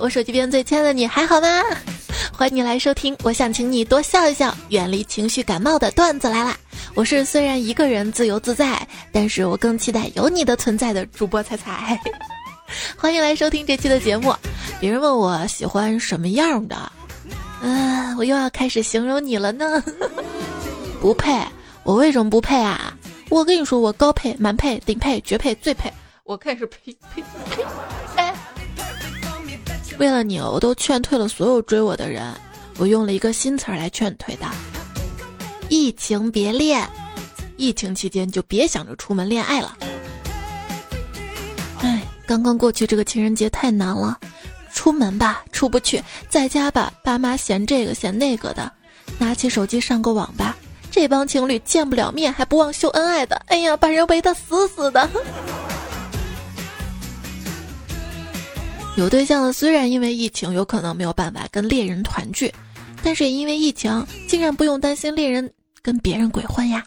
我手机边最亲爱的你还好吗？欢迎你来收听，我想请你多笑一笑，远离情绪感冒的段子来啦！我是虽然一个人自由自在，但是我更期待有你的存在的主播彩彩。欢迎来收听这期的节目。别人问我喜欢什么样的，嗯，我又要开始形容你了呢。不配，我为什么不配啊？我跟你说，我高配、满配、顶配、绝配、最配，我看是配配配。为了你，我都劝退了所有追我的人。我用了一个新词儿来劝退的：疫情别恋，疫情期间就别想着出门恋爱了。哎，刚刚过去这个情人节太难了，出门吧出不去，在家吧爸妈嫌这个嫌那个的，拿起手机上个网吧。这帮情侣见不了面还不忘秀恩爱的，哎呀，把人围得死死的。有对象的虽然因为疫情有可能没有办法跟恋人团聚，但是也因为疫情竟然不用担心恋人跟别人鬼混呀。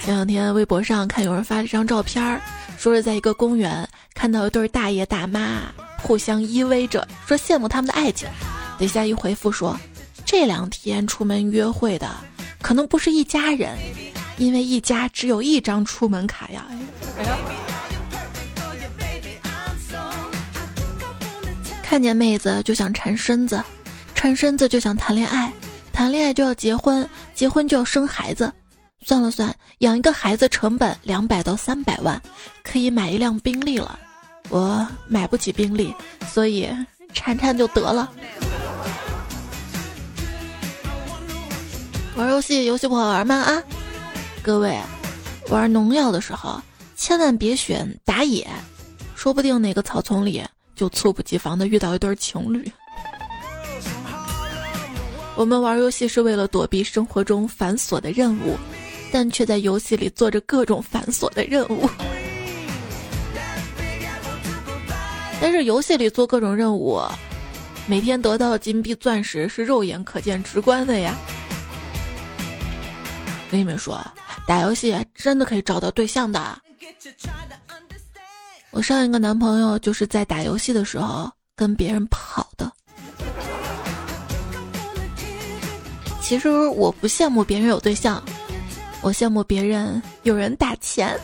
前两天微博上看有人发了一张照片，说是在一个公园看到一对大爷大妈互相依偎着，说羡慕他们的爱情。底下一回复说。这两天出门约会的可能不是一家人，因为一家只有一张出门卡呀。看见妹子就想缠身子，缠身子就想谈恋爱，谈恋爱就要结婚，结婚就要生孩子。算了算，养一个孩子成本两百到三百万，可以买一辆宾利了。我买不起宾利，所以缠缠就得了。玩游戏，游戏不好玩吗？啊，各位，玩农药的时候千万别选打野，说不定哪个草丛里就猝不及防的遇到一对情侣。我们玩游戏是为了躲避生活中繁琐的任务，但却在游戏里做着各种繁琐的任务。但是游戏里做各种任务，每天得到的金币、钻石是肉眼可见、直观的呀。跟你们说，打游戏真的可以找到对象的。我上一个男朋友就是在打游戏的时候跟别人跑的。其实我不羡慕别人有对象，我羡慕别人有人打钱。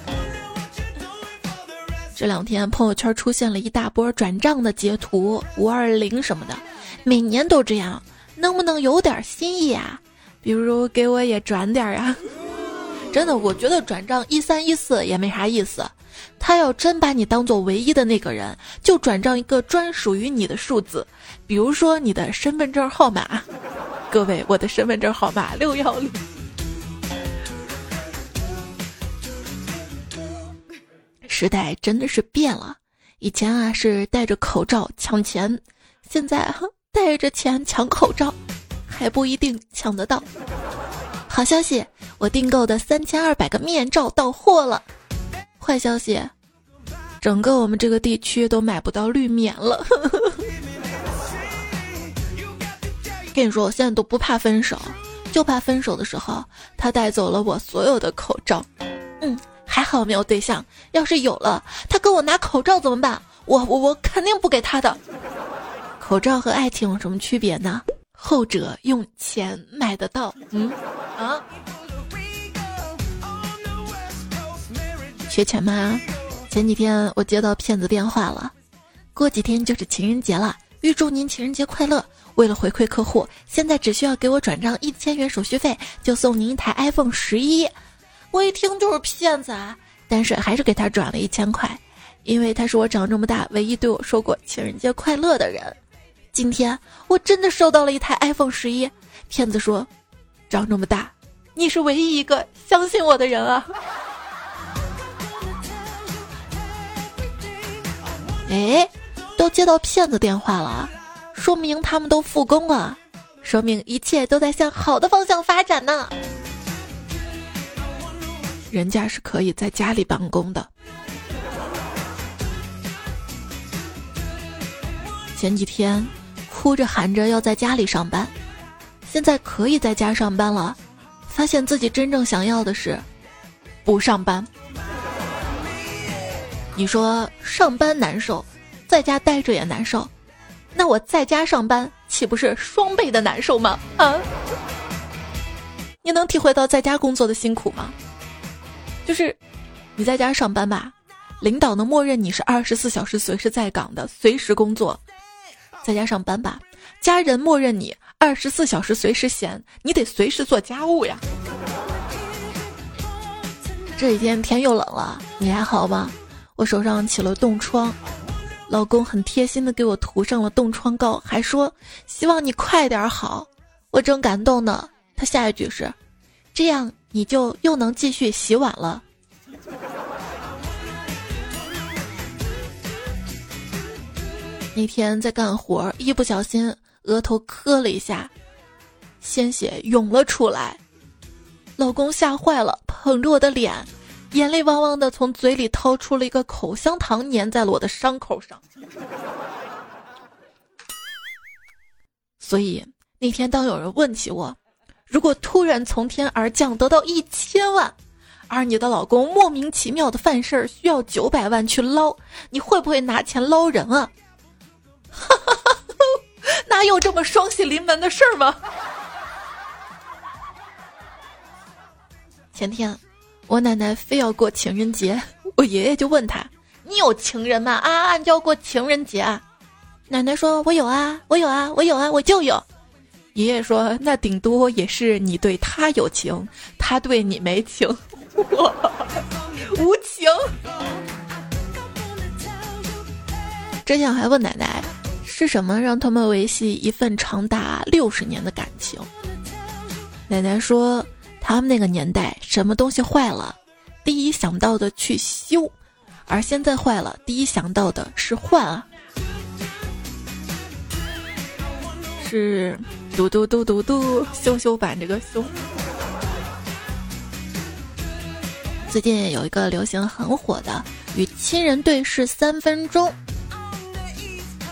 这两天朋友圈出现了一大波转账的截图，五二零什么的，每年都这样，能不能有点新意啊？比如给我也转点啊！真的，我觉得转账一三一四也没啥意思。他要真把你当做唯一的那个人，就转账一个专属于你的数字，比如说你的身份证号码。各位，我的身份证号码六幺零。时代真的是变了，以前啊是戴着口罩抢钱，现在戴着钱抢口罩。还不一定抢得到。好消息，我订购的三千二百个面罩到货了。坏消息，整个我们这个地区都买不到绿棉了。跟你说，我现在都不怕分手，就怕分手的时候他带走了我所有的口罩。嗯，还好没有对象，要是有了，他跟我拿口罩怎么办？我我我肯定不给他的。口罩和爱情有什么区别呢？后者用钱买得到，嗯啊，缺钱吗？前几天我接到骗子电话了，过几天就是情人节了，预祝您情人节快乐。为了回馈客户，现在只需要给我转账一千元手续费，就送您一台 iPhone 十一。我一听就是骗子啊，但是还是给他转了一千块，因为他是我长这么大唯一对我说过情人节快乐的人。今天我真的收到了一台 iPhone 十一，骗子说，长这么大，你是唯一一个相信我的人啊！哎，都接到骗子电话了，说明他们都复工了，说明一切都在向好的方向发展呢。人家是可以在家里办公的。前几天。哭着喊着要在家里上班，现在可以在家上班了，发现自己真正想要的是不上班。你说上班难受，在家待着也难受，那我在家上班岂不是双倍的难受吗？啊！你能体会到在家工作的辛苦吗？就是你在家上班吧，领导能默认你是二十四小时随时在岗的，随时工作；在家上班吧，家人默认你二十四小时随时闲，你得随时做家务呀。这几天天又冷了，你还好吗？我手上起了冻疮，老公很贴心的给我涂上了冻疮膏，还说希望你快点好。我正感动呢，他下一句是，这样你就又能继续洗碗了。那天在干活，一不小心额头磕了一下，鲜血涌了出来。老公吓坏了，捧着我的脸，眼泪汪汪的从嘴里掏出了一个口香糖，粘在了我的伤口上。所以那天，当有人问起我，如果突然从天而降得到一千万，而你的老公莫名其妙的犯事儿需要九百万去捞，你会不会拿钱捞人啊？哈哈哈，哪有这么双喜临门的事儿吗？前天，我奶奶非要过情人节，我爷爷就问他：“你有情人吗？啊，就要过情人节啊？”奶奶说：“我有啊，我有啊，我有啊，我就有。”爷爷说：“那顶多也是你对他有情，他对你没情，无情。”之前还问奶奶，是什么让他们维系一份长达六十年的感情？奶奶说。他们那个年代，什么东西坏了，第一想到的去修，而现在坏了，第一想到的是换啊，是嘟嘟嘟嘟嘟修修版这个修。最近有一个流行很火的与亲人对视三分钟，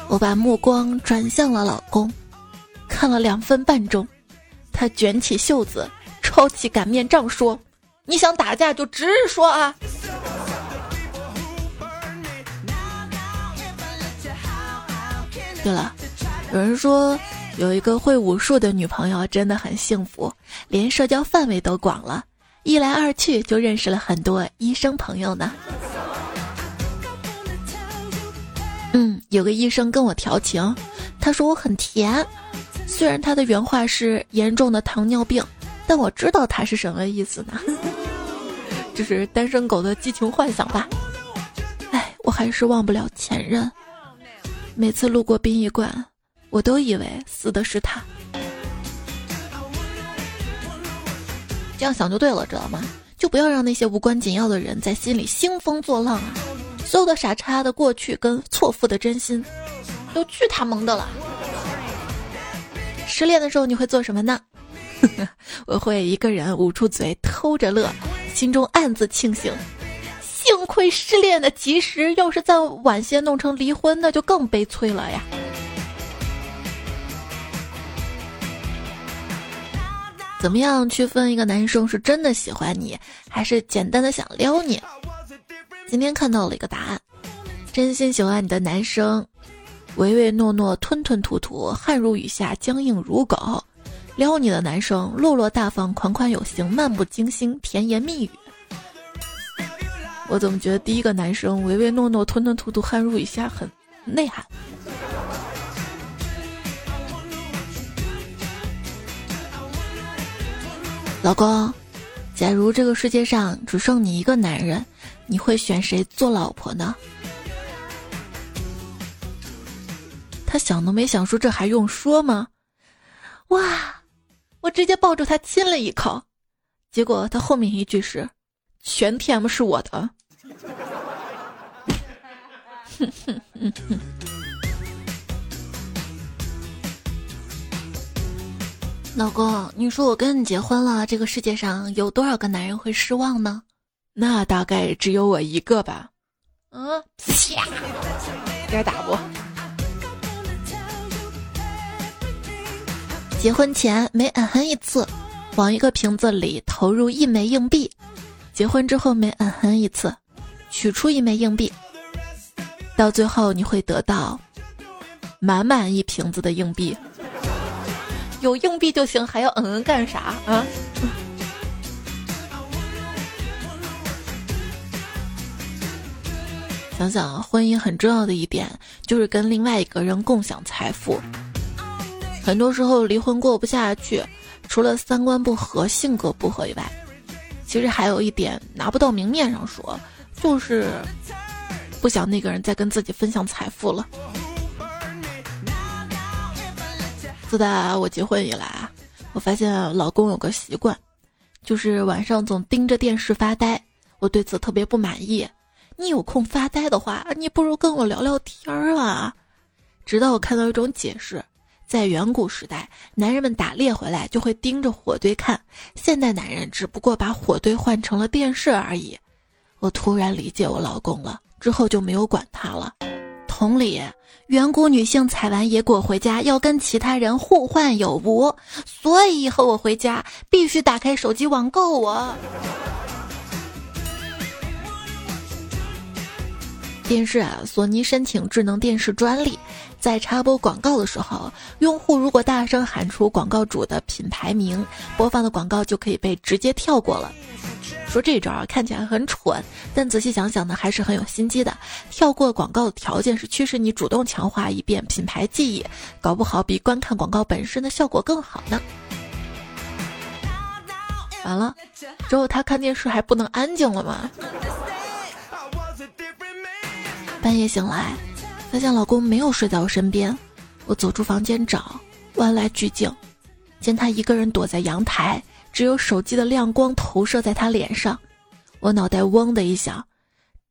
我把目光转向了老公，看了两分半钟，他卷起袖子。抄起擀面杖说：“你想打架就直说啊！”对了，有人说有一个会武术的女朋友真的很幸福，连社交范围都广了，一来二去就认识了很多医生朋友呢。嗯，有个医生跟我调情，他说我很甜，虽然他的原话是严重的糖尿病。但我知道他是什么意思呢？这是单身狗的激情幻想吧？哎，我还是忘不了前任。每次路过殡仪馆，我都以为死的是他。这样想就对了，知道吗？就不要让那些无关紧要的人在心里兴风作浪啊！所有的傻叉的过去跟错付的真心，都去他萌的了。失恋的时候你会做什么呢？我会一个人捂住嘴偷着乐，心中暗自庆幸，幸亏失恋的及时，要是再晚些弄成离婚，那就更悲催了呀。怎么样区分一个男生是真的喜欢你，还是简单的想撩你？今天看到了一个答案：真心喜欢你的男生，唯唯诺诺、吞吞吐吐、汗如雨下、僵硬如狗。撩你的男生落落大方、款款有型、漫不经心、甜言蜜语。我怎么觉得第一个男生唯唯诺诺、吞吞吐吐、汗如雨下很内涵？老公，假如这个世界上只剩你一个男人，你会选谁做老婆呢？他想都没想说，这还用说吗？哇！我直接抱住他亲了一口，结果他后面一句是：“全 TM 是我的。”老公，你说我跟你结婚了，这个世界上有多少个男人会失望呢？那大概只有我一个吧。嗯，啪，该打不？结婚前每嗯哼一次，往一个瓶子里投入一枚硬币；结婚之后每嗯哼一次，取出一枚硬币，到最后你会得到满满一瓶子的硬币。有硬币就行，还要嗯嗯干啥啊？想想婚姻很重要的一点就是跟另外一个人共享财富。很多时候离婚过不下去，除了三观不合、性格不合以外，其实还有一点拿不到明面上说，就是不想那个人再跟自己分享财富了。自打我结婚以来啊，我发现老公有个习惯，就是晚上总盯着电视发呆，我对此特别不满意。你有空发呆的话，你不如跟我聊聊天儿啊！直到我看到一种解释，在远古时代，男人们打猎回来就会盯着火堆看，现代男人只不过把火堆换成了电视而已。我突然理解我老公了，之后就没有管他了。同理，远古女性采完野果回家要跟其他人互换有无，所以以后我回家必须打开手机网购我。电视啊，索尼申请智能电视专利，在插播广告的时候，用户如果大声喊出广告主的品牌名，播放的广告就可以被直接跳过了。说这招啊，看起来很蠢，但仔细想想呢，还是很有心机的。跳过广告的条件是驱使你主动强化一遍品牌记忆，搞不好比观看广告本身的效果更好呢。完了，之后他看电视还不能安静了吗？半夜醒来，发现老公没有睡在我身边。我走出房间找，万籁俱静，见他一个人躲在阳台，只有手机的亮光投射在他脸上。我脑袋嗡的一响，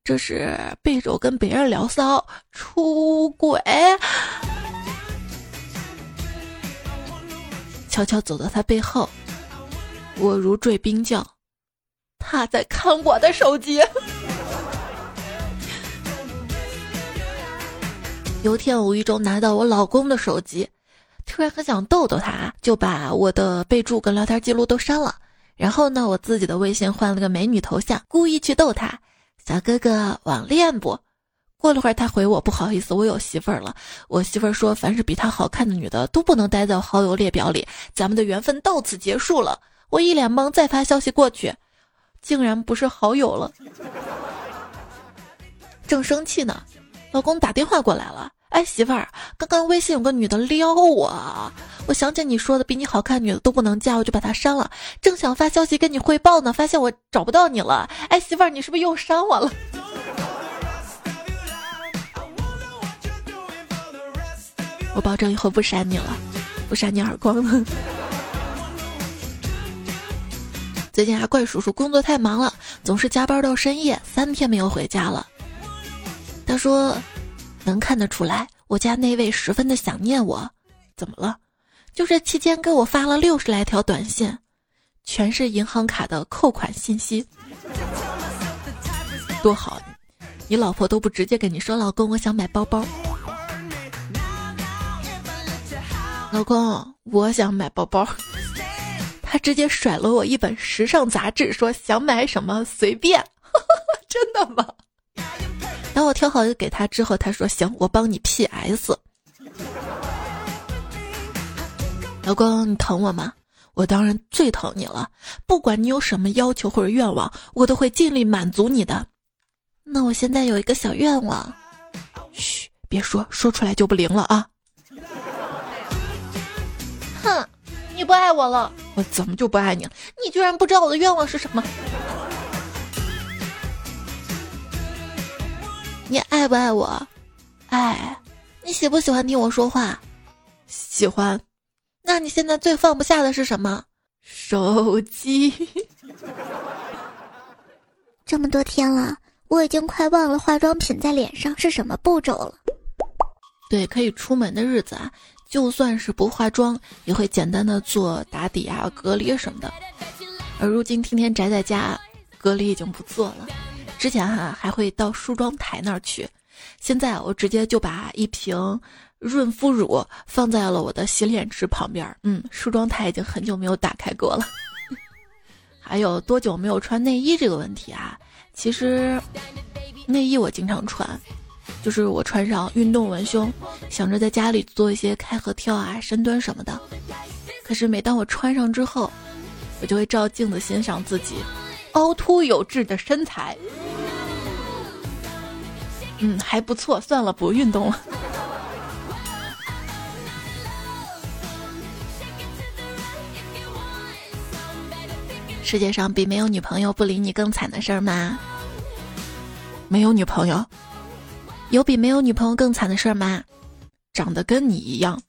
这是背着我跟别人聊骚，出轨。悄悄走到他背后，我如坠冰窖，他在看我的手机。有天无意中拿到我老公的手机，突然很想逗逗他，就把我的备注跟聊天记录都删了。然后呢，我自己的微信换了个美女头像，故意去逗他。小哥哥网恋不？过了会儿他回我，不好意思，我有媳妇儿了。我媳妇儿说，凡是比她好看的女的都不能待在好友列表里，咱们的缘分到此结束了。我一脸懵，再发消息过去，竟然不是好友了。正生气呢。老公打电话过来了，哎，媳妇儿，刚刚微信有个女的撩我，我想起你说的比你好看女的都不能加，我就把她删了。正想发消息跟你汇报呢，发现我找不到你了。哎，媳妇儿，你是不是又删我了？我保证以后不删你了，不扇你耳光了。最近啊，怪叔叔工作太忙了，总是加班到深夜，三天没有回家了。他说：“能看得出来，我家那位十分的想念我。怎么了？就这期间给我发了六十来条短信，全是银行卡的扣款信息。多好，你老婆都不直接跟你说，老公，我想买包包。老公，我想买包包。他直接甩了我一本时尚杂志，说想买什么随便。真的吗？”当我挑好就给他之后，他说：“行，我帮你 PS。”老公，你疼我吗？我当然最疼你了。不管你有什么要求或者愿望，我都会尽力满足你的。那我现在有一个小愿望，嘘，别说，说出来就不灵了啊！哼，你不爱我了？我怎么就不爱你了？你居然不知道我的愿望是什么？你爱不爱我？爱。你喜不喜欢听我说话？喜欢。那你现在最放不下的是什么？手机。这么多天了，我已经快忘了化妆品在脸上是什么步骤了。对，可以出门的日子啊，就算是不化妆，也会简单的做打底啊、隔离什么的。而如今天天宅在家，隔离已经不做了。之前哈还会到梳妆台那儿去，现在我直接就把一瓶润肤乳放在了我的洗脸池旁边。嗯，梳妆台已经很久没有打开过了。还有多久没有穿内衣这个问题啊？其实内衣我经常穿，就是我穿上运动文胸，想着在家里做一些开合跳啊、深蹲什么的。可是每当我穿上之后，我就会照镜子欣赏自己凹凸有致的身材。嗯，还不错。算了，不运动了。世界上比没有女朋友不理你更惨的事儿吗？没有女朋友，有比没有女朋友更惨的事儿吗？长得跟你一样。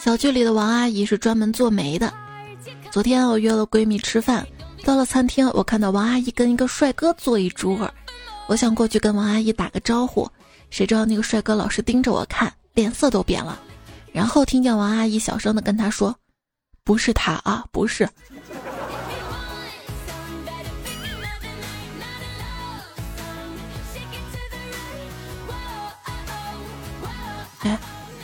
小区里的王阿姨是专门做媒的。昨天我约了闺蜜吃饭，到了餐厅，我看到王阿姨跟一个帅哥坐一桌，我想过去跟王阿姨打个招呼，谁知道那个帅哥老是盯着我看，脸色都变了。然后听见王阿姨小声的跟他说：“不是他啊，不是。” 哎，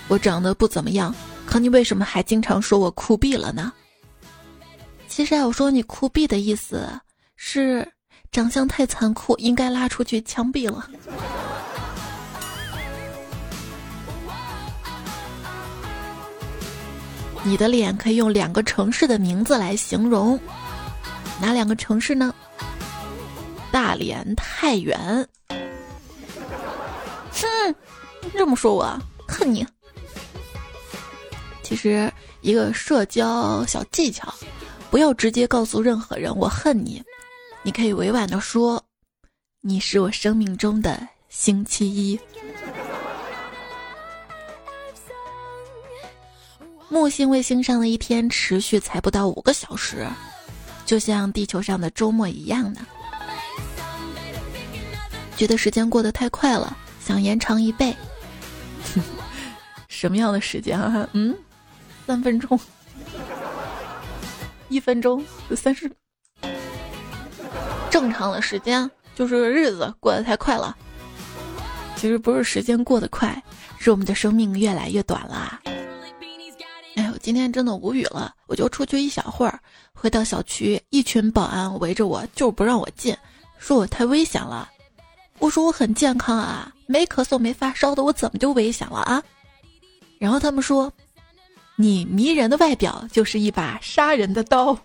我长得不怎么样，可你为什么还经常说我酷毙了呢？其实啊，我说你酷毙的意思是长相太残酷，应该拉出去枪毙了。你的脸可以用两个城市的名字来形容，哪两个城市呢？大连、太原。哼，这么说我恨你。其实一个社交小技巧，不要直接告诉任何人我恨你，你可以委婉的说，你是我生命中的星期一。木星卫星上的一天持续才不到五个小时，就像地球上的周末一样呢。觉得时间过得太快了，想延长一倍。什么样的时间啊？嗯，三分钟，一分钟，三十。正常的时间就是日子过得太快了。其实不是时间过得快，是我们的生命越来越短了。哎呦，今天真的无语了！我就出去一小会儿，回到小区，一群保安围着我，就是不让我进，说我太危险了。我说我很健康啊，没咳嗽没发烧的，我怎么就危险了啊？然后他们说，你迷人的外表就是一把杀人的刀。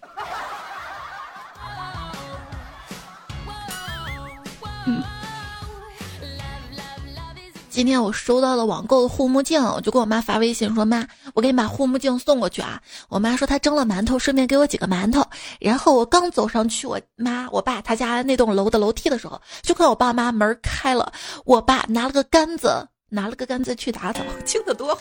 今天我收到了网购的护目镜，我就给我妈发微信说：“妈，我给你把护目镜送过去啊。”我妈说她蒸了馒头，顺便给我几个馒头。然后我刚走上去，我妈、我爸他家那栋楼的楼梯的时候，就看我爸妈门开了，我爸拿了个杆子，拿了个杆子去打枣，轻的多，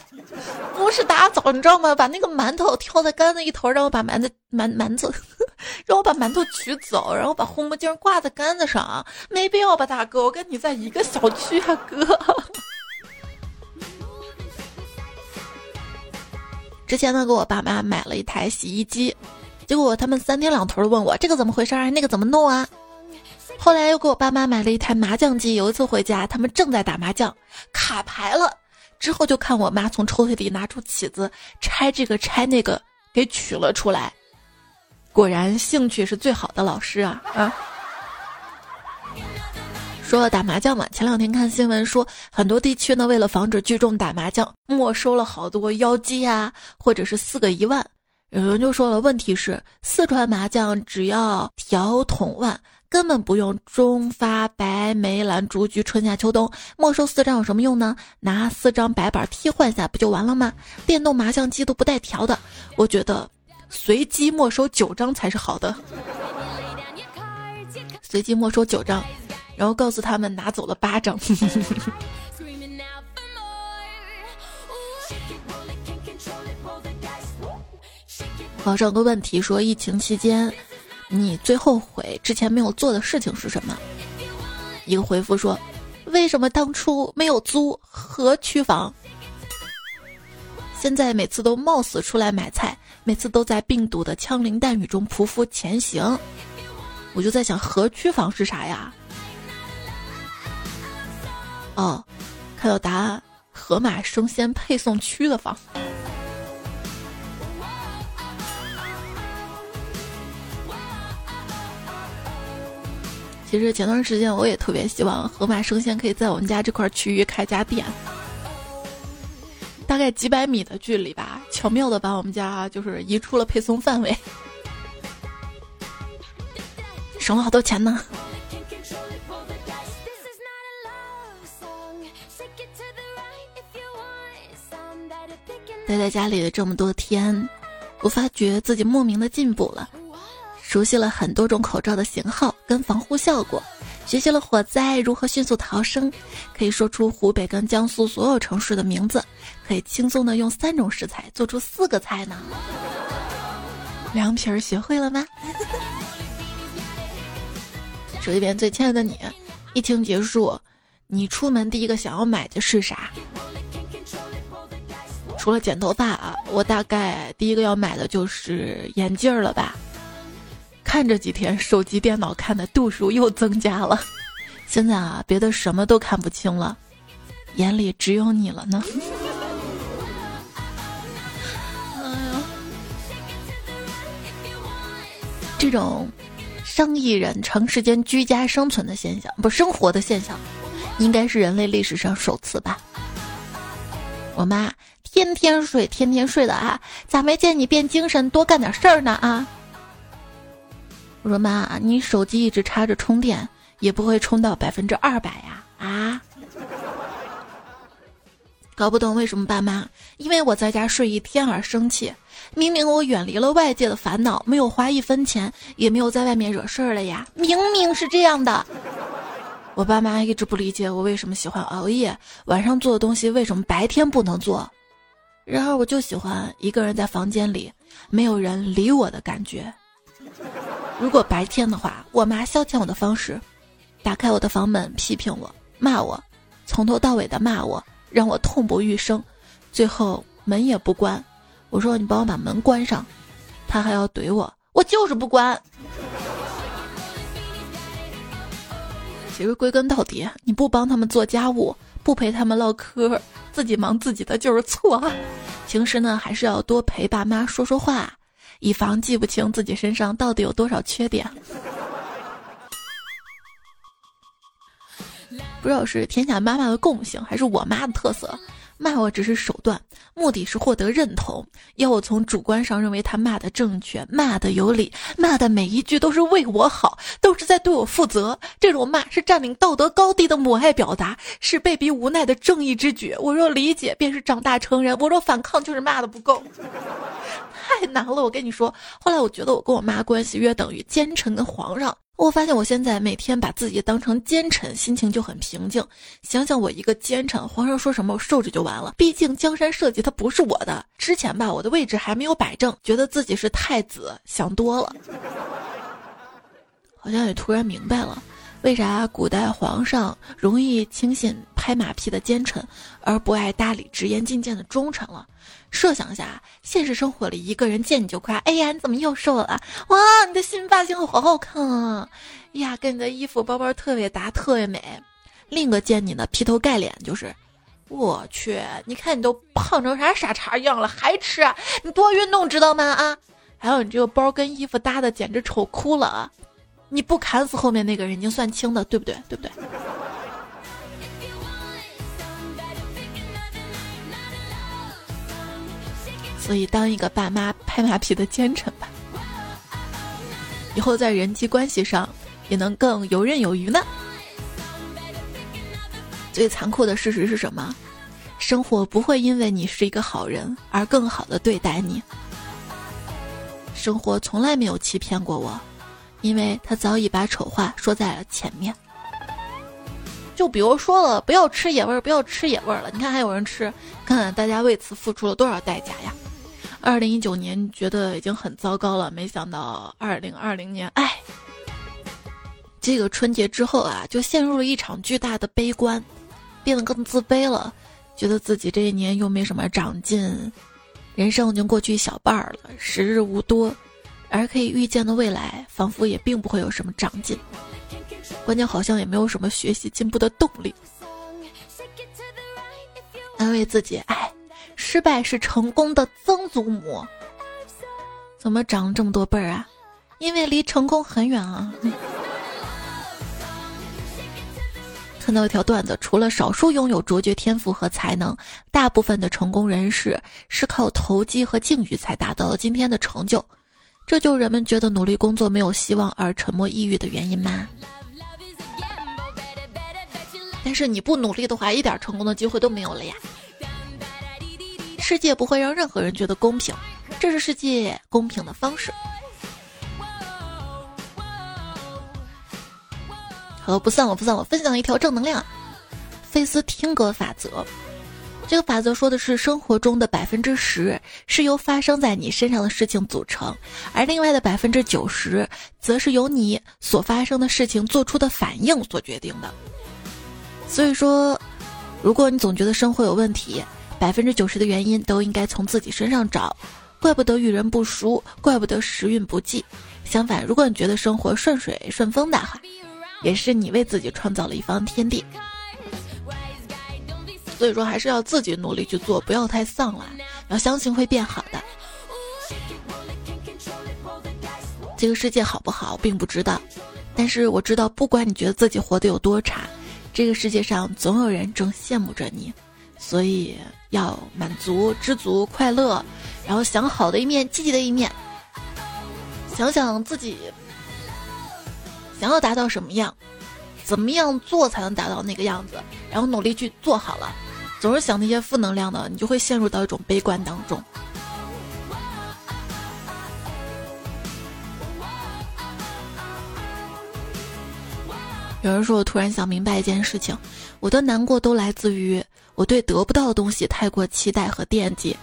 不是打枣，你知道吗？把那个馒头挑在杆子一头，让我把馒头馒馒头，让我把馒头取走，然后把护目镜挂在杆子上，没必要吧，大哥，我跟你在一个小区啊，哥。之前呢，给我爸妈买了一台洗衣机，结果他们三天两头的问我这个怎么回事啊，那个怎么弄啊。后来又给我爸妈买了一台麻将机，有一次回家，他们正在打麻将，卡牌了，之后就看我妈从抽屉里拿出起子，拆这个拆那个，给取了出来。果然，兴趣是最好的老师啊啊！说了打麻将嘛，前两天看新闻说，很多地区呢为了防止聚众打麻将，没收了好多妖姬啊，或者是四个一万。有人就说了，问题是四川麻将只要条筒万，根本不用中发白梅兰竹菊春夏秋冬，没收四张有什么用呢？拿四张白板替换下不就完了吗？电动麻将机都不带调的，我觉得随机没收九张才是好的，随机没收九张。然后告诉他们拿走了八张。网上有个问题说，疫情期间你最后悔之前没有做的事情是什么？一个回复说，为什么当初没有租河区房？现在每次都冒死出来买菜，每次都在病毒的枪林弹雨中匍匐前行。我就在想，河区房是啥呀？哦，看到答案，河马生鲜配送区的房。其实前段时间我也特别希望盒马生鲜可以在我们家这块区域开家店，大概几百米的距离吧，巧妙的把我们家就是移出了配送范围，省了好多钱呢。待在家里的这么多天，我发觉自己莫名的进步了。熟悉了很多种口罩的型号跟防护效果，学习了火灾如何迅速逃生，可以说出湖北跟江苏所有城市的名字，可以轻松的用三种食材做出四个菜呢。凉皮儿学会了吗？手机边，最亲爱的你，疫情结束，你出门第一个想要买的是啥？除了剪头发啊，我大概第一个要买的就是眼镜了吧。看这几天手机、电脑看的度数又增加了，现在啊，别的什么都看不清了，眼里只有你了呢。这种上亿人长时间居家生存的现象，不生活的现象，应该是人类历史上首次吧？我妈天天睡，天天睡的啊，咋没见你变精神，多干点事儿呢啊？我说妈，你手机一直插着充电，也不会充到百分之二百呀？啊？搞不懂为什么爸妈因为我在家睡一天而生气？明明我远离了外界的烦恼，没有花一分钱，也没有在外面惹事儿了呀！明明是这样的。我爸妈一直不理解我为什么喜欢熬夜，晚上做的东西为什么白天不能做？然而我就喜欢一个人在房间里，没有人理我的感觉。如果白天的话，我妈消遣我的方式，打开我的房门，批评我，骂我，从头到尾的骂我，让我痛不欲生，最后门也不关。我说你帮我把门关上，他还要怼我，我就是不关。其实归根到底，你不帮他们做家务，不陪他们唠嗑，自己忙自己的就是错。平时呢，还是要多陪爸妈说说话。以防记不清自己身上到底有多少缺点，不知道是天下妈妈的共性，还是我妈的特色。骂我只是手段，目的是获得认同，要我从主观上认为他骂的正确，骂的有理，骂的每一句都是为我好，都是在对我负责。这种骂是占领道德高地的母爱表达，是被逼无奈的正义之举。我若理解，便是长大成人；我若反抗，就是骂的不够。太难了，我跟你说。后来我觉得我跟我妈关系约等于奸臣跟皇上。我发现我现在每天把自己当成奸臣，心情就很平静。想想我一个奸臣，皇上说什么我受着就完了。毕竟江山社稷它不是我的。之前吧，我的位置还没有摆正，觉得自己是太子，想多了。好像也突然明白了，为啥古代皇上容易轻信拍马屁的奸臣，而不爱搭理直言进谏的忠臣了。设想一下，现实生活里一个人见你就夸：“哎呀，你怎么又瘦了？哇，你的新发型好好看啊！呀，跟你的衣服包包特别搭，特别美。”另一个见你呢，劈头盖脸就是：“我去，你看你都胖成啥傻叉样了，还吃？你多运动知道吗？啊！还有你这个包跟衣服搭的简直丑哭了啊！你不砍死后面那个人，已经算轻的，对不对？对不对？”所以，当一个爸妈拍马屁的奸臣吧，以后在人际关系上也能更游刃有余呢。最残酷的事实是什么？生活不会因为你是一个好人而更好的对待你。生活从来没有欺骗过我，因为他早已把丑话说在了前面。就比如说了，不要吃野味儿，不要吃野味儿了。你看还有人吃，看看大家为此付出了多少代价呀！二零一九年觉得已经很糟糕了，没想到二零二零年，哎，这个春节之后啊，就陷入了一场巨大的悲观，变得更自卑了，觉得自己这一年又没什么长进，人生已经过去一小半儿了，时日无多，而可以预见的未来，仿佛也并不会有什么长进，关键好像也没有什么学习进步的动力，安慰自己，哎。失败是成功的曾祖母，怎么长了这么多辈儿啊？因为离成功很远啊。看到一条段子，除了少数拥有卓绝天赋和才能，大部分的成功人士是靠投机和境遇才达到了今天的成就。这就是人们觉得努力工作没有希望而沉默抑郁的原因吗？但是你不努力的话，一点成功的机会都没有了呀。世界不会让任何人觉得公平，这是世界公平的方式。好，不算我，不算我，分享一条正能量，费斯汀格法则。这个法则说的是，生活中的百分之十是由发生在你身上的事情组成，而另外的百分之九十，则是由你所发生的事情做出的反应所决定的。所以说，如果你总觉得生活有问题，百分之九十的原因都应该从自己身上找，怪不得遇人不淑，怪不得时运不济。相反，如果你觉得生活顺水顺风的话，也是你为自己创造了一方天地。所以说，还是要自己努力去做，不要太丧了，要相信会变好的。这个世界好不好，并不知道，但是我知道，不管你觉得自己活得有多差，这个世界上总有人正羡慕着你，所以要满足、知足、快乐，然后想好的一面、积极的一面，想想自己想要达到什么样，怎么样做才能达到那个样子，然后努力去做好了。总是想那些负能量的，你就会陷入到一种悲观当中。有人说，我突然想明白一件事情：我的难过都来自于我对得不到的东西太过期待和惦记。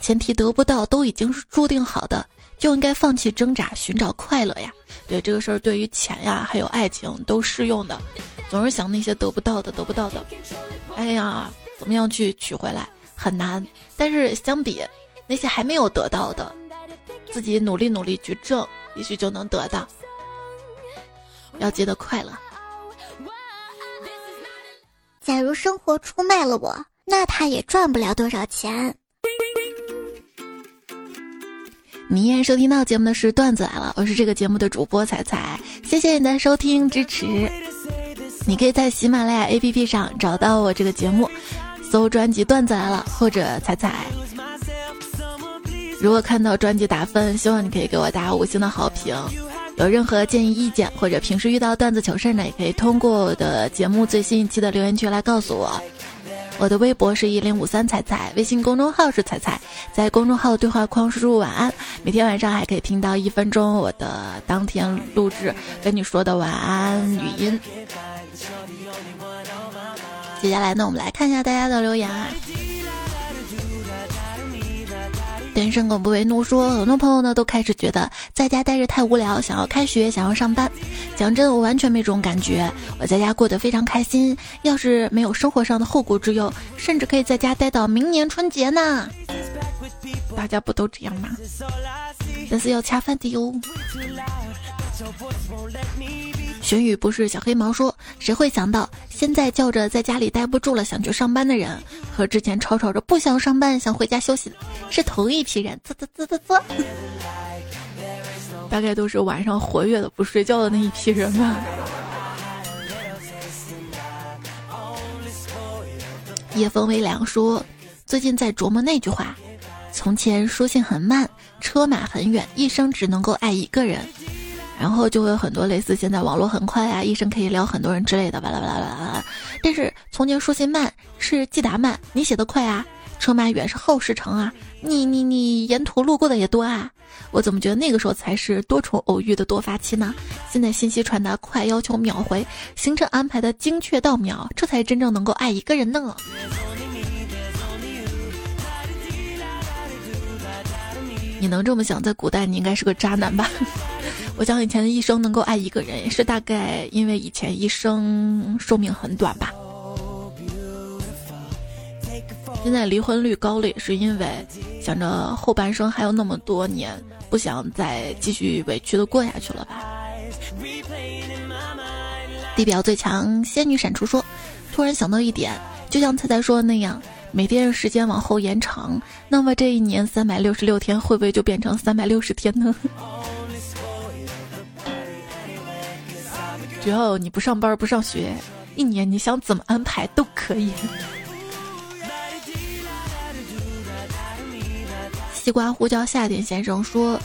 前提得不到都已经是注定好的，就应该放弃挣扎，寻找快乐呀。对这个事儿，对于钱呀，还有爱情都适用的。总是想那些得不到的，得不到的，哎呀。怎么样去取回来很难，但是相比那些还没有得到的，自己努力努力去挣，也许就能得到。要记得快乐。假如生活出卖了我，那他也赚不了多少钱。你依然收听到节目的是段子来了，我是这个节目的主播彩彩，谢谢你的收听支持。你可以在喜马拉雅 APP 上找到我这个节目。搜专辑段子来了，或者彩彩。如果看到专辑打分，希望你可以给我打五星的好评。有任何建议意见，或者平时遇到段子糗事呢，也可以通过我的节目最新一期的留言区来告诉我。我的微博是一零五三彩彩，微信公众号是彩彩，在公众号对话框输入晚安，每天晚上还可以听到一分钟我的当天录制跟你说的晚安语音。接下来呢，我们来看一下大家的留言啊。单身狗不为奴说，很多朋友呢都开始觉得在家待着太无聊，想要开学，想要上班。讲真，我完全没这种感觉，我在家过得非常开心。要是没有生活上的后顾之忧，甚至可以在家待到明年春节呢。大家不都这样吗？但是要恰饭的哟。玄宇不是小黑毛说，谁会想到现在叫着在家里待不住了想去上班的人，和之前吵吵着不想上班想回家休息的是同一批人？啧啧啧啧啧，大概都是晚上活跃的不睡觉的那一批人吧。夜风微凉说，最近在琢磨那句话：从前书信很慢，车马很远，一生只能够爱一个人。然后就会有很多类似现在网络很快啊，一生可以聊很多人之类的，巴拉巴拉巴拉。但是从前书信慢是寄达慢，你写的快啊；车马远是后事成啊，你你你沿途路过的也多啊。我怎么觉得那个时候才是多重偶遇的多发期呢？现在信息传达快，要求秒回，行程安排的精确到秒，这才真正能够爱一个人呢。你能这么想，在古代你应该是个渣男吧？我想以前的一生能够爱一个人，也是大概因为以前一生寿命很短吧。现在离婚率高了，也是因为想着后半生还有那么多年，不想再继续委屈的过下去了吧。地表最强仙女闪出说，突然想到一点，就像菜菜说的那样。每天时间往后延长，那么这一年三百六十六天会不会就变成三百六十天呢？只要你不上班不上学，一年你想怎么安排都可以。西瓜呼叫夏天先生说。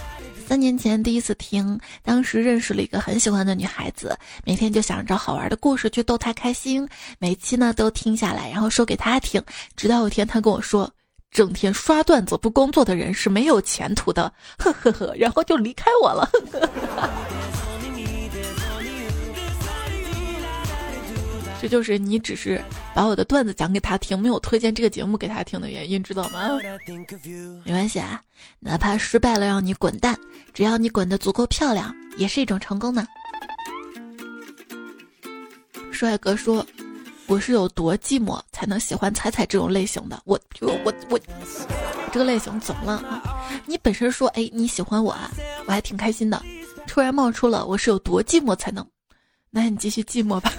三年前第一次听，当时认识了一个很喜欢的女孩子，每天就想着好玩的故事去逗她开心，每期呢都听下来，然后说给她听。直到有一天她跟我说，整天刷段子不工作的人是没有前途的，呵呵呵，然后就离开我了。这就是你只是把我的段子讲给他听，没有推荐这个节目给他听的原因，知道吗？没关系啊，哪怕失败了让你滚蛋，只要你滚得足够漂亮，也是一种成功呢。帅哥说：“我是有多寂寞才能喜欢彩彩这种类型的？我我我，这个类型怎么了？你本身说哎你喜欢我啊，我还挺开心的，突然冒出了我是有多寂寞才能，那你继续寂寞吧。”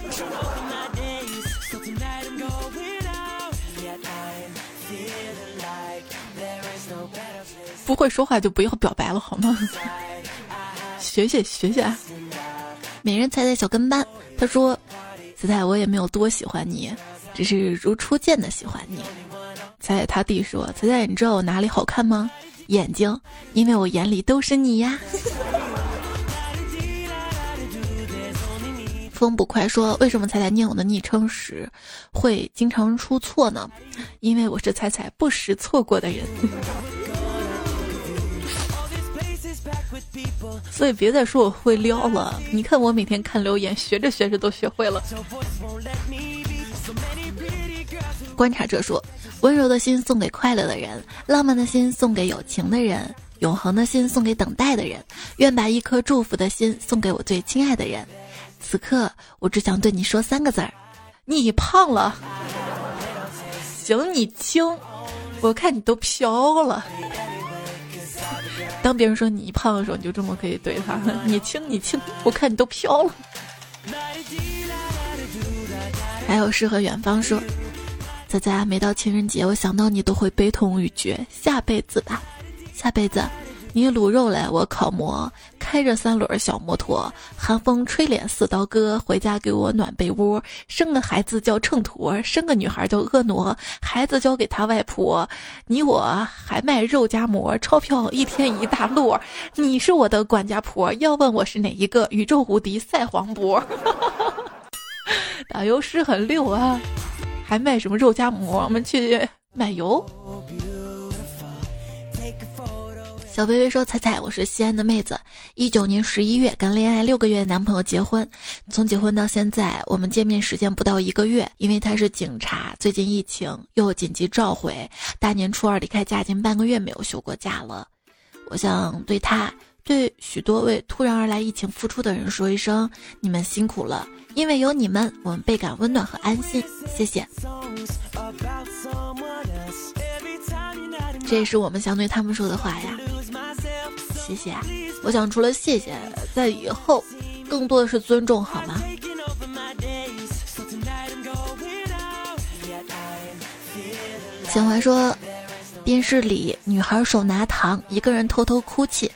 不会说话就不要表白了好吗？学学学学。美人猜猜小跟班，他说：“彩彩，我也没有多喜欢你，只是如初见的喜欢你。”彩彩他弟说：“彩彩，你知道我哪里好看吗？眼睛，因为我眼里都是你呀。”风不快说：“为什么彩彩念我的昵称时会经常出错呢？因为我是彩彩不识错过的人。”所以别再说我会撩了，你看我每天看留言，学着学着都学会了。观察者说：温柔的心送给快乐的人，浪漫的心送给有情的人，永恒的心送给等待的人。愿把一颗祝福的心送给我最亲爱的人。此刻，我只想对你说三个字儿：你胖了。行，你轻，我看你都飘了。当别人说你胖的时候，你就这么可以怼他。你轻，你轻，我看你都飘了。还有诗和远方说，仔仔，每到情人节，我想到你都会悲痛欲绝。下辈子吧，下辈子。你卤肉来，我烤馍，开着三轮小摩托，寒风吹脸似刀割，回家给我暖被窝。生个孩子叫秤砣，生个女孩叫婀娜，孩子交给他外婆。你我还卖肉夹馍，钞票一天一大摞。你是我的管家婆，要问我是哪一个？宇宙无敌赛黄渤，打油诗很溜啊，还卖什么肉夹馍？我们去买油。小薇薇说：“彩彩，我是西安的妹子，一九年十一月刚恋爱六个月，男朋友结婚，从结婚到现在，我们见面时间不到一个月，因为他是警察，最近疫情又紧急召回，大年初二离开家，已经半个月没有休过假了。我想对他，对许多为突然而来疫情付出的人说一声，你们辛苦了，因为有你们，我们倍感温暖和安心，谢谢。这也是我们想对他们说的话呀。”谢谢啊，我想除了谢谢，在以后更多的是尊重，好吗？小华说，电视里女孩手拿糖，一个人偷偷哭泣，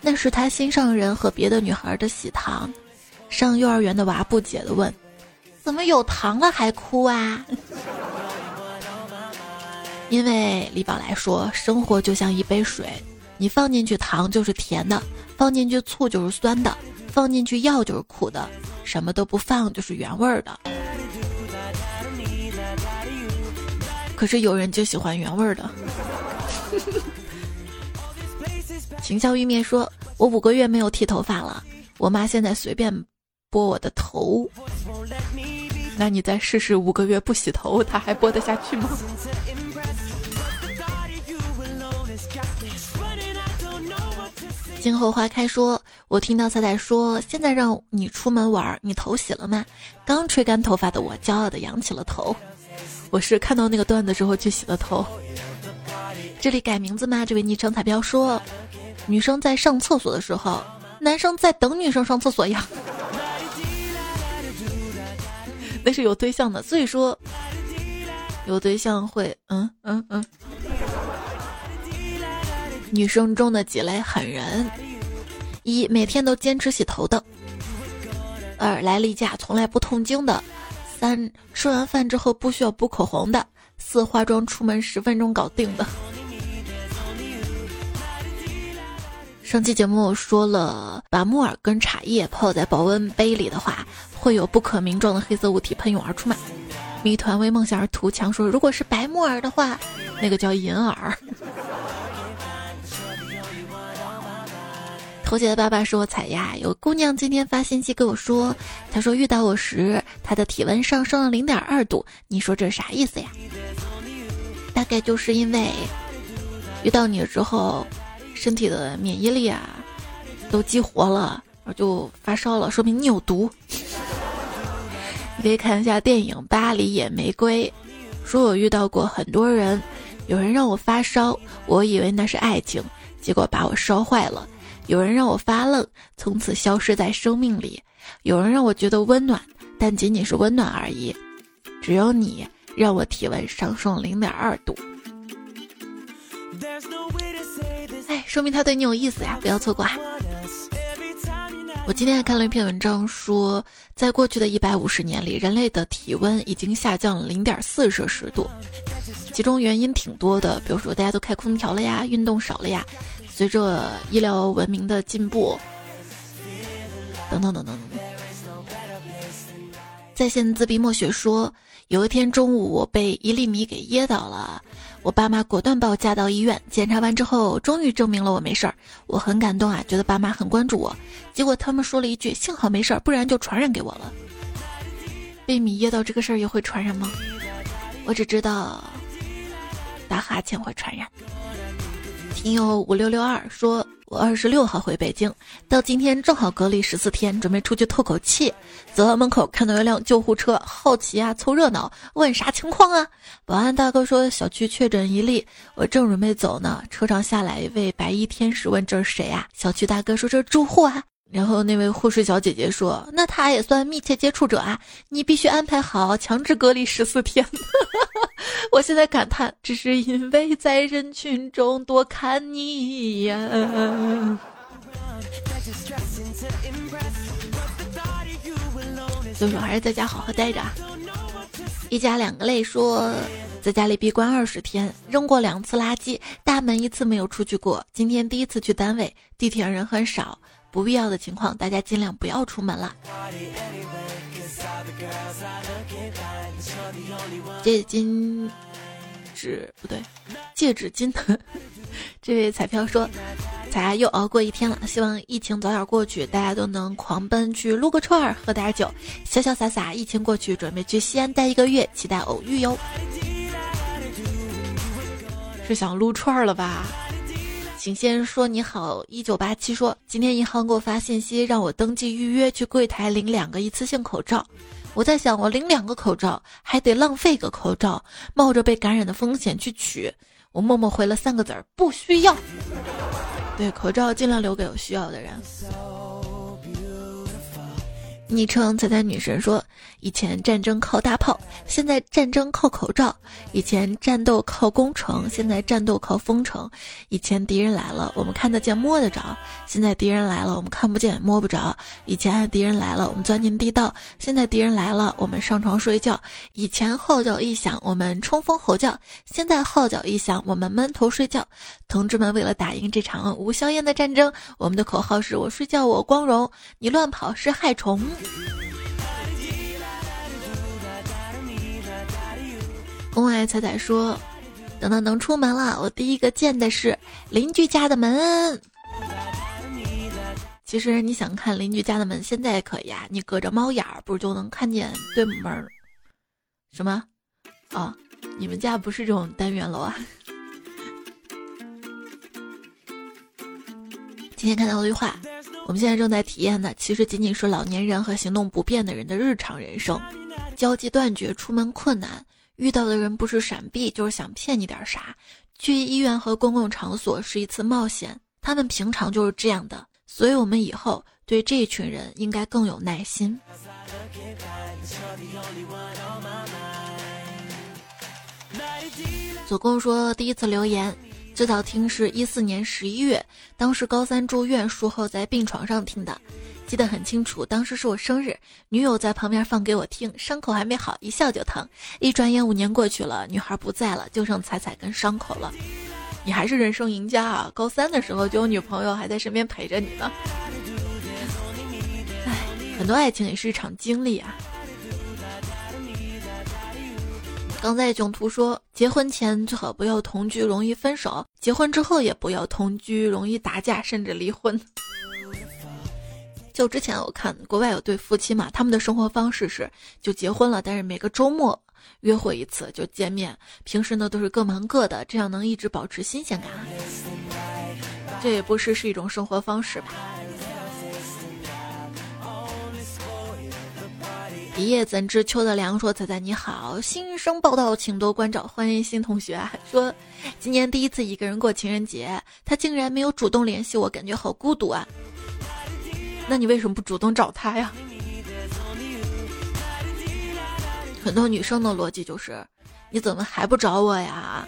那是她心上人和别的女孩的喜糖。上幼儿园的娃不解的问：“怎么有糖了还哭啊？” 因为李宝来说，生活就像一杯水。你放进去糖就是甜的，放进去醋就是酸的，放进去药就是苦的，什么都不放就是原味儿的。可是有人就喜欢原味儿的。秦霄玉面说：“我五个月没有剃头发了，我妈现在随便拨我的头。那你再试试五个月不洗头，她还拨得下去吗？”今后花开说：“我听到彩彩说，现在让你出门玩，你头洗了吗？”刚吹干头发的我，骄傲的扬起了头。我是看到那个段子之后去洗了头。这里改名字吗？这位昵称彩票说：“女生在上厕所的时候，男生在等女生上厕所呀。”那是有对象的，所以说有对象会嗯嗯嗯。女生中的几类狠人：一、每天都坚持洗头的；二、来例假从来不痛经的；三吃完饭之后不需要补口红的，四化妆出门十分钟搞定的。上期节目说了，把木耳跟茶叶泡在保温杯里的话，会有不可名状的黑色物体喷涌而出嘛？谜团为梦想而图强说，如果是白木耳的话，那个叫银耳。头姐的爸爸是我踩丫，有姑娘今天发信息给我说，她说遇到我时，她的体温上升了零点二度。你说这是啥意思呀？大概就是因为遇到你了之后，身体的免疫力啊都激活了，就发烧了，说明你有毒。你可以看一下电影《巴黎野玫瑰》，说我遇到过很多人，有人让我发烧，我以为那是爱情，结果把我烧坏了。有人让我发愣，从此消失在生命里；有人让我觉得温暖，但仅仅是温暖而已。只有你让我体温上升零点二度。哎，说明他对你有意思呀！不要错过啊！我今天还看了一篇文章，说在过去的一百五十年里，人类的体温已经下降了零点四摄氏度，其中原因挺多的，比如说大家都开空调了呀，运动少了呀。随着医疗文明的进步，等等等等等，在线自闭墨雪说，有一天中午我被一粒米给噎到了，我爸妈果断把我架到医院，检查完之后，终于证明了我没事儿，我很感动啊，觉得爸妈很关注我。结果他们说了一句：“幸好没事儿，不然就传染给我了。”被米噎到这个事儿也会传染吗？我只知道打哈欠会传染。你有五六六二说，我二十六号回北京，到今天正好隔离十四天，准备出去透口气。走到门口，看到一辆救护车，好奇啊，凑热闹，问啥情况啊？保安大哥说小区确诊一例，我正准备走呢，车上下来一位白衣天使，问这是谁啊？小区大哥说这是住户啊。然后那位护士小姐姐说：“那他也算密切接触者啊，你必须安排好强制隔离十四天。”我现在感叹，只是因为在人群中多看你一眼。所以说，还是在家好好待着。一家两个泪说，在家里闭关二十天，扔过两次垃圾，大门一次没有出去过。今天第一次去单位，地铁人很少。不必要的情况，大家尽量不要出门了。戒金纸不对，戒指金的这位彩票说：“彩又熬过一天了，希望疫情早点过去，大家都能狂奔去撸个串儿，喝点酒，潇潇洒洒。疫情过去，准备去西安待一个月，期待偶遇哟。”是想撸串儿了吧？请先生说你好，一九八七说今天银行给我发信息让我登记预约去柜台领两个一次性口罩，我在想我领两个口罩还得浪费个口罩，冒着被感染的风险去取，我默默回了三个字儿不需要。对，口罩尽量留给有需要的人。昵称彩彩女神说：“以前战争靠大炮，现在战争靠口罩；以前战斗靠攻城，现在战斗靠封城；以前敌人来了，我们看得见摸得着；现在敌人来了，我们看不见摸不着；以前敌人来了，我们钻进地道；现在敌人来了，我们上床睡觉；以前号角一响，我们冲锋吼叫；现在号角一响，我们闷头睡觉。同志们，为了打赢这场无硝烟的战争，我们的口号是我睡觉我光荣，你乱跑是害虫。”公爱彩彩说：“等到能出门了，我第一个见的是邻居家的门。其实你想看邻居家的门，现在也可以啊，你隔着猫眼儿，不是就能看见对门儿？什么？啊，你们家不是这种单元楼啊？今天看到一句话。”我们现在正在体验的，其实仅仅是老年人和行动不便的人的日常人生。交际断绝，出门困难，遇到的人不是闪避，就是想骗你点啥。去医院和公共场所是一次冒险，他们平常就是这样的，所以我们以后对这群人应该更有耐心。左公说第一次留言。最早听是一四年十一月，当时高三住院，术后在病床上听的，记得很清楚。当时是我生日，女友在旁边放给我听，伤口还没好，一笑就疼。一转眼五年过去了，女孩不在了，就剩彩彩跟伤口了。你还是人生赢家啊！高三的时候就有女朋友还在身边陪着你呢。唉，很多爱情也是一场经历啊。刚在囧途说，结婚前最好不要同居，容易分手；结婚之后也不要同居，容易打架甚至离婚。就之前我看国外有对夫妻嘛，他们的生活方式是就结婚了，但是每个周末约会一次就见面，平时呢都是各忙各的，这样能一直保持新鲜感。这也不是是一种生活方式吧。一夜怎知秋的凉？说仔仔你好，新生报道，请多关照。欢迎新同学。说今年第一次一个人过情人节，他竟然没有主动联系我，感觉好孤独啊。那你为什么不主动找他呀？很多女生的逻辑就是，你怎么还不找我呀？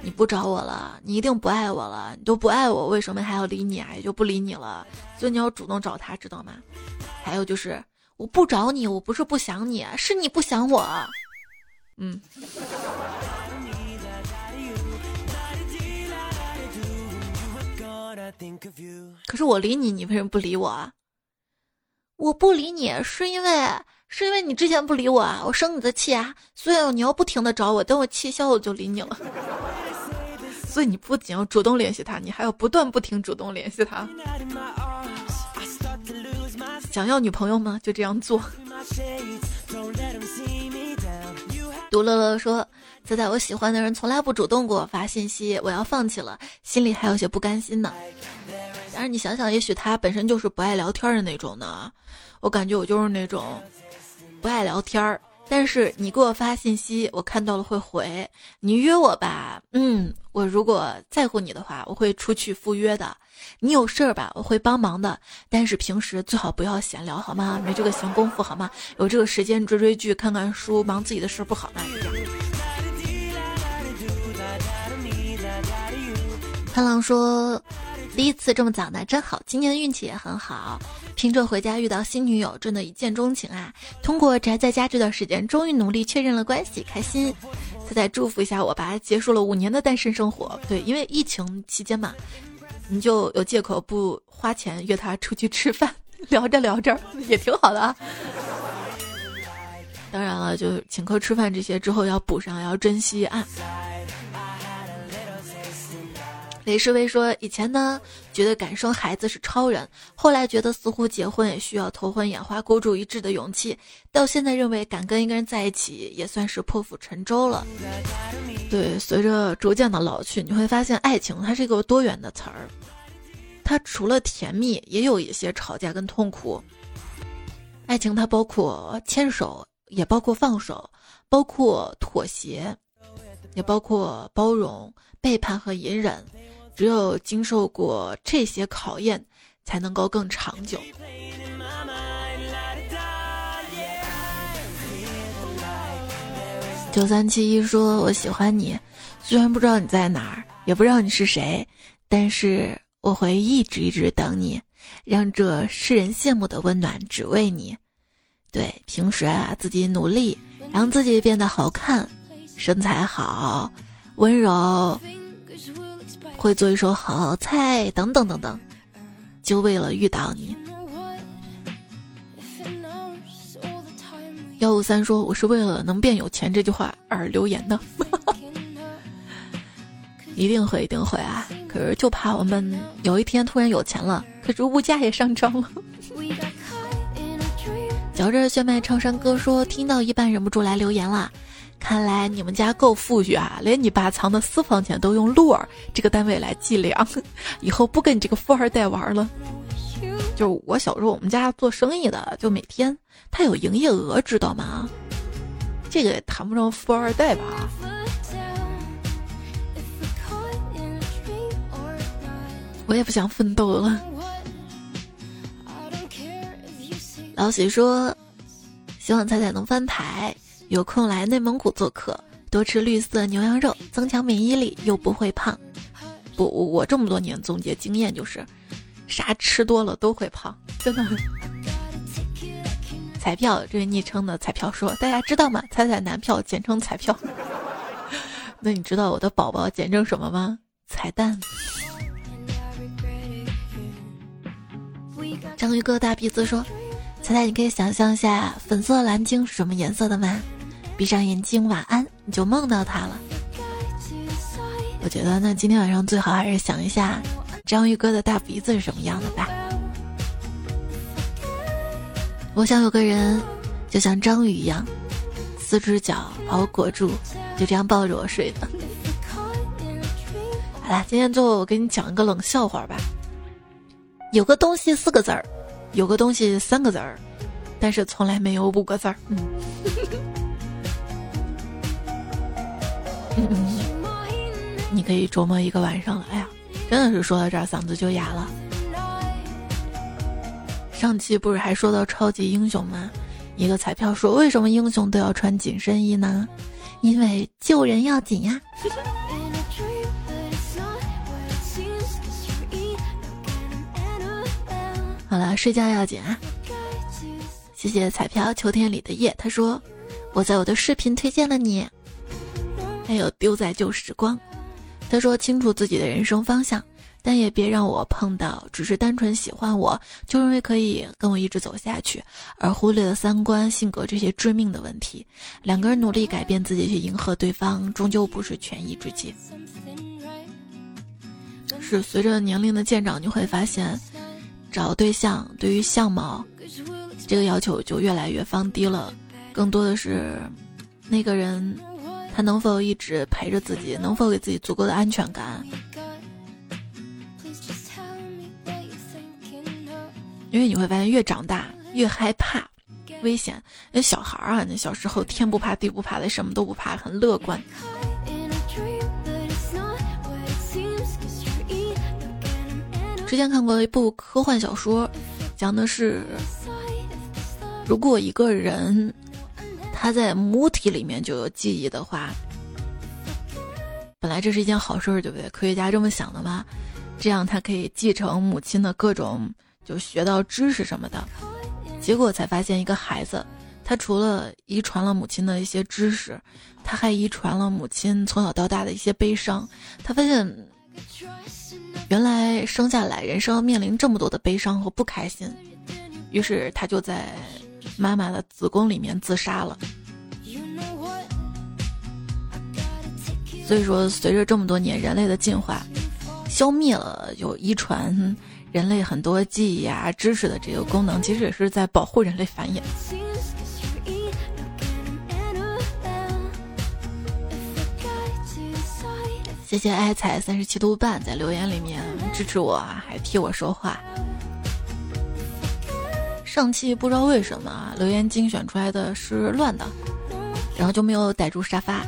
你不找我了，你一定不爱我了。你都不爱我，为什么还要理你啊？也就不理你了。所以你要主动找他，知道吗？还有就是。我不找你，我不是不想你，是你不想我。嗯。可是我理你，你为什么不理我啊？我不理你，是因为是因为你之前不理我啊，我生你的气啊，所以你要不停的找我，等我气消了就理你了。所以你不仅要主动联系他，你还要不断不停主动联系他。想要女朋友吗？就这样做。独乐乐说：“仔仔，我喜欢的人从来不主动给我发信息，我要放弃了，心里还有些不甘心呢。但是你想想，也许他本身就是不爱聊天的那种呢。我感觉我就是那种不爱聊天儿。”但是你给我发信息，我看到了会回。你约我吧，嗯，我如果在乎你的话，我会出去赴约的。你有事儿吧，我会帮忙的。但是平时最好不要闲聊，好吗？没这个闲工夫，好吗？有这个时间追追剧、看看书、忙自己的事不好吗？潘浪说。第一次这么早呢，真好！今年的运气也很好，拼着回家遇到新女友，真的一见钟情啊！通过宅在家这段时间，终于努力确认了关系，开心！再再祝福一下我吧，结束了五年的单身生活。对，因为疫情期间嘛，你就有借口不花钱约他出去吃饭，聊着聊着 也挺好的啊。当然了，就请客吃饭这些之后要补上，要珍惜啊。雷世威说：“以前呢，觉得敢生孩子是超人，后来觉得似乎结婚也需要头昏眼花、孤注一掷的勇气，到现在认为敢跟一个人在一起也算是破釜沉舟了。”对，随着逐渐的老去，你会发现爱情它是一个多元的词儿，它除了甜蜜，也有一些吵架跟痛苦。爱情它包括牵手，也包括放手，包括妥协，也包括包容、背叛和隐忍。只有经受过这些考验，才能够更长久。九三七一说：“我喜欢你，虽然不知道你在哪儿，也不知道你是谁，但是我会一直一直等你，让这世人羡慕的温暖只为你。对，平时啊，自己努力，让自己变得好看，身材好，温柔。”会做一手好菜，等等等等，就为了遇到你。幺五三说：“我是为了能变有钱这句话而留言的。”一定会，一定会啊！可是就怕我们有一天突然有钱了，可是物价也上涨了。嚼着炫迈唱山歌说：“听到一半忍不住来留言了。”看来你们家够富裕啊，连你爸藏的私房钱都用路儿这个单位来计量，以后不跟你这个富二代玩了。就我小时候，我们家做生意的，就每天他有营业额，知道吗？这个也谈不上富二代吧。我也不想奋斗了。老许说，希望彩彩能翻牌。有空来内蒙古做客，多吃绿色牛羊肉，增强免疫力又不会胖。不，我这么多年总结经验就是，啥吃多了都会胖，真的。彩票这位昵称的彩票说：“大家知道吗？彩彩男票简称彩票。那你知道我的宝宝简称什么吗？彩蛋。”章鱼哥大鼻子说：“彩彩，你可以想象一下粉色蓝鲸是什么颜色的吗？闭上眼睛，晚安，你就梦到他了。”我觉得那今天晚上最好还是想一下章鱼哥的大鼻子是什么样的吧。我想有个人，就像章鱼一样，四只脚把我裹住，就这样抱着我睡的。好啦，今天最后我给你讲一个冷笑话吧。有个东西四个字儿，有个东西三个字儿，但是从来没有五个字儿。嗯。你可以琢磨一个晚上了。哎呀，真的是说到这儿嗓子就哑了。上期不是还说到超级英雄吗？一个彩票说，为什么英雄都要穿紧身衣呢？因为救人要紧呀。好了，睡觉要紧啊。谢谢彩票秋天里的夜，他说我在我的视频推荐了你，还有丢在旧时光。他说：“清楚自己的人生方向，但也别让我碰到只是单纯喜欢我就认为可以跟我一直走下去，而忽略了三观、性格这些致命的问题。两个人努力改变自己去迎合对方，终究不是权宜之计。是随着年龄的渐长，你会发现，找对象对于相貌这个要求就越来越放低了，更多的是那个人。”他能否一直陪着自己？能否给自己足够的安全感？因为你会发现，越长大越害怕危险。那小孩儿啊，那小时候天不怕地不怕的，什么都不怕，很乐观。之前看过一部科幻小说，讲的是如果一个人。他在母体里面就有记忆的话，本来这是一件好事儿，对不对？科学家这么想的嘛，这样他可以继承母亲的各种，就学到知识什么的。结果才发现，一个孩子，他除了遗传了母亲的一些知识，他还遗传了母亲从小到大的一些悲伤。他发现，原来生下来人生要面临这么多的悲伤和不开心，于是他就在。妈妈的子宫里面自杀了，所以说，随着这么多年人类的进化，消灭了有遗传人类很多记忆啊、知识的这个功能，其实也是在保护人类繁衍。谢谢爱彩三十七度半在留言里面支持我，还替我说话。上期不知道为什么啊留言精选出来的是乱的，然后就没有逮住沙发。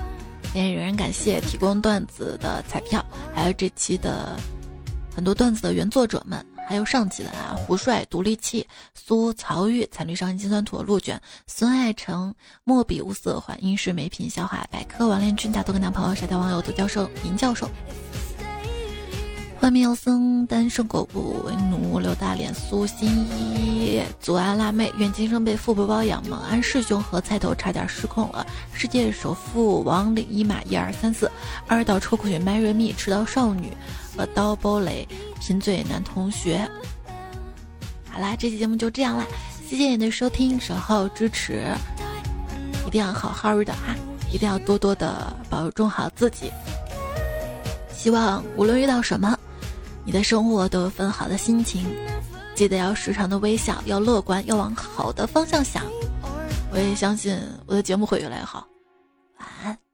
也仍然感谢提供段子的彩票，还有这期的很多段子的原作者们。还有上期的啊，胡帅、独立器、苏曹玉、惨绿少年、金酸土、鹿卷、孙爱成、墨笔无色环、英式美品、笑话百科、王连军、大多跟男朋友、沙雕网友、杜教授、林教授。外面有僧，单身狗不为奴，刘大脸，苏新一，祖安辣妹，愿今生被富婆包养。猛安师兄和菜头差点失控了。世界首富王领一马一二三四，二道抽苦血麦瑞蜜，迟到少女和刀波雷，贫嘴男同学。好啦，这期节目就这样啦，谢谢你的收听、守候、支持，一定要好好的哈，一定要多多的保重好自己。希望无论遇到什么。你的生活都有份好的心情，记得要时常的微笑，要乐观，要往好的方向想。我也相信我的节目会越来越好。晚安。